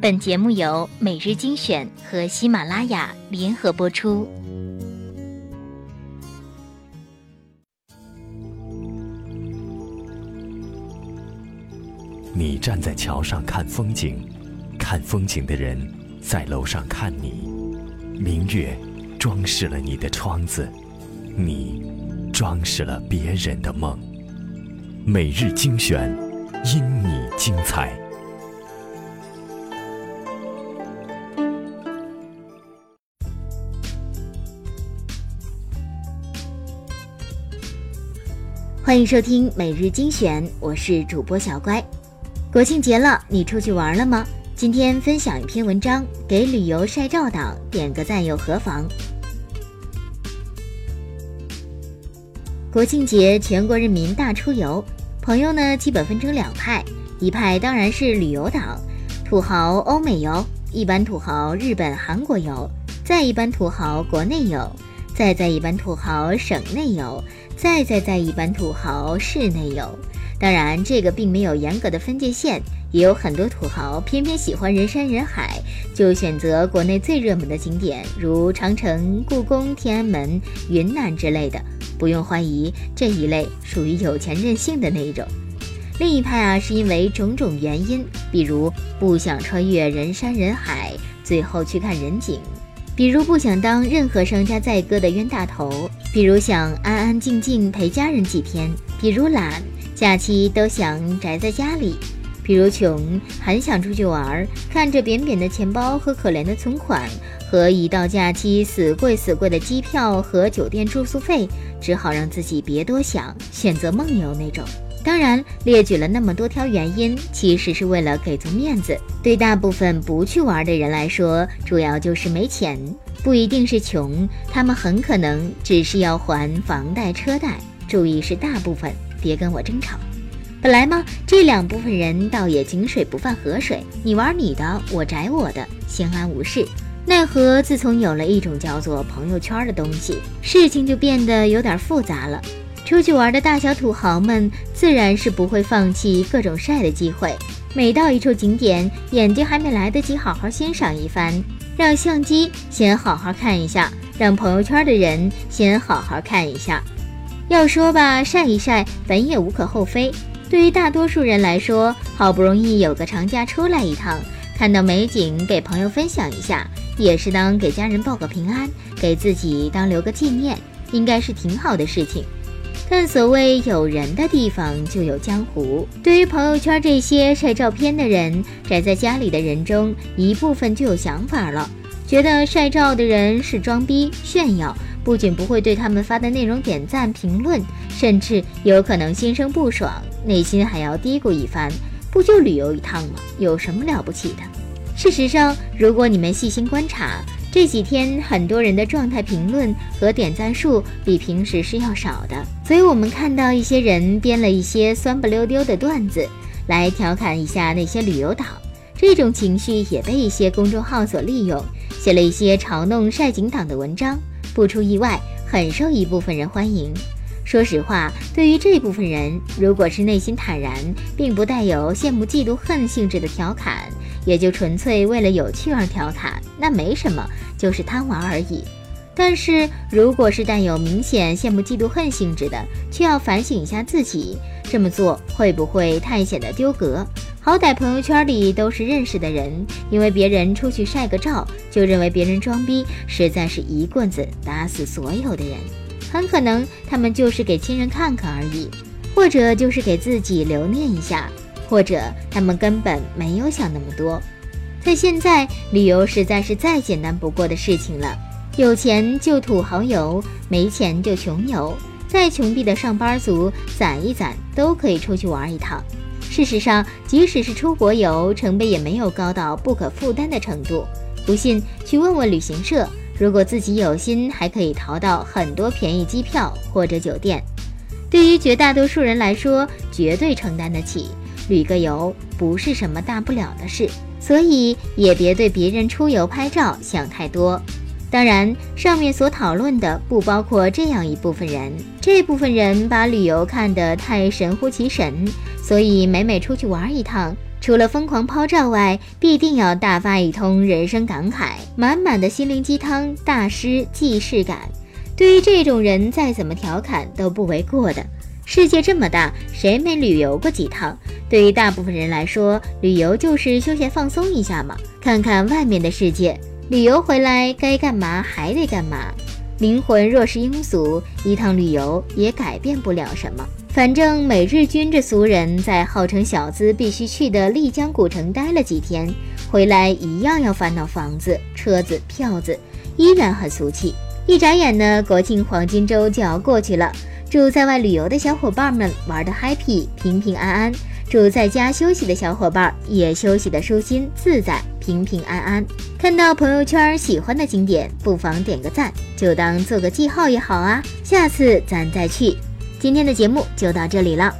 本节目由每日精选和喜马拉雅联合播出。你站在桥上看风景，看风景的人在楼上看你。明月装饰了你的窗子，你装饰了别人的梦。每日精选，因你精彩。欢迎收听每日精选，我是主播小乖。国庆节了，你出去玩了吗？今天分享一篇文章，给旅游晒照党点个赞又何妨？国庆节，全国人民大出游，朋友呢基本分成两派，一派当然是旅游党，土豪欧美游，一般土豪日本、韩国游，再一般土豪国内游，再再一般土豪省内游，再再再一般土豪市内游。当然，这个并没有严格的分界线。也有很多土豪偏偏喜欢人山人海，就选择国内最热门的景点，如长城、故宫、天安门、云南之类的。不用怀疑，这一类属于有钱任性的那一种。另一派啊，是因为种种原因，比如不想穿越人山人海，最后去看人景；比如不想当任何商家宰割的冤大头；比如想安安静静陪家人几天；比如懒，假期都想宅在家里。比如穷，很想出去玩，看着扁扁的钱包和可怜的存款，和一到假期死贵死贵的机票和酒店住宿费，只好让自己别多想，选择梦游那种。当然，列举了那么多条原因，其实是为了给足面子。对大部分不去玩的人来说，主要就是没钱，不一定是穷，他们很可能只是要还房贷车贷。注意是大部分，别跟我争吵。本来嘛，这两部分人倒也井水不犯河水，你玩你的，我宅我的，相安无事。奈何自从有了一种叫做朋友圈的东西，事情就变得有点复杂了。出去玩的大小土豪们自然是不会放弃各种晒的机会。每到一处景点，眼睛还没来得及好好欣赏一番，让相机先好好看一下，让朋友圈的人先好好看一下。要说吧，晒一晒本也无可厚非。对于大多数人来说，好不容易有个长假出来一趟，看到美景给朋友分享一下，也是当给家人报个平安，给自己当留个纪念，应该是挺好的事情。但所谓有人的地方就有江湖，对于朋友圈这些晒照片的人，宅在家里的人中，一部分就有想法了，觉得晒照的人是装逼炫耀。不仅不会对他们发的内容点赞评论，甚至有可能心生不爽，内心还要嘀咕一番：不就旅游一趟吗？有什么了不起的？事实上，如果你们细心观察，这几天很多人的状态评论和点赞数比平时是要少的。所以我们看到一些人编了一些酸不溜丢的段子，来调侃一下那些旅游党。这种情绪也被一些公众号所利用，写了一些嘲弄晒景党的文章。不出意外，很受一部分人欢迎。说实话，对于这部分人，如果是内心坦然，并不带有羡慕、嫉妒、恨性质的调侃，也就纯粹为了有趣而调侃，那没什么，就是贪玩而已。但是，如果是带有明显羡慕、嫉妒、恨性质的，却要反省一下自己，这么做会不会太显得丢格？好歹朋友圈里都是认识的人，因为别人出去晒个照，就认为别人装逼，实在是一棍子打死所有的人。很可能他们就是给亲人看看而已，或者就是给自己留念一下，或者他们根本没有想那么多。在现在，旅游实在是再简单不过的事情了，有钱就土豪游，没钱就穷游，再穷逼的上班族攒一攒都可以出去玩一趟。事实上，即使是出国游，成本也没有高到不可负担的程度。不信，去问问旅行社，如果自己有心，还可以淘到很多便宜机票或者酒店。对于绝大多数人来说，绝对承担得起，旅个游不是什么大不了的事。所以，也别对别人出游拍照想太多。当然，上面所讨论的不包括这样一部分人，这部分人把旅游看得太神乎其神。所以每每出去玩一趟，除了疯狂抛照外，必定要大发一通人生感慨，满满的心灵鸡汤、大师既视感。对于这种人，再怎么调侃都不为过的。世界这么大，谁没旅游过几趟？对于大部分人来说，旅游就是休闲放松一下嘛，看看外面的世界。旅游回来该干嘛还得干嘛。灵魂若是庸俗，一趟旅游也改变不了什么。反正每日君这俗人在号称小资必须去的丽江古城待了几天，回来一样要烦恼房子、车子、票子，依然很俗气。一眨眼呢，国庆黄金周就要过去了。祝在外旅游的小伙伴们玩的 happy，平平安安；祝在家休息的小伙伴也休息的舒心自在。平平安安，看到朋友圈喜欢的景点，不妨点个赞，就当做个记号也好啊。下次咱再去。今天的节目就到这里了。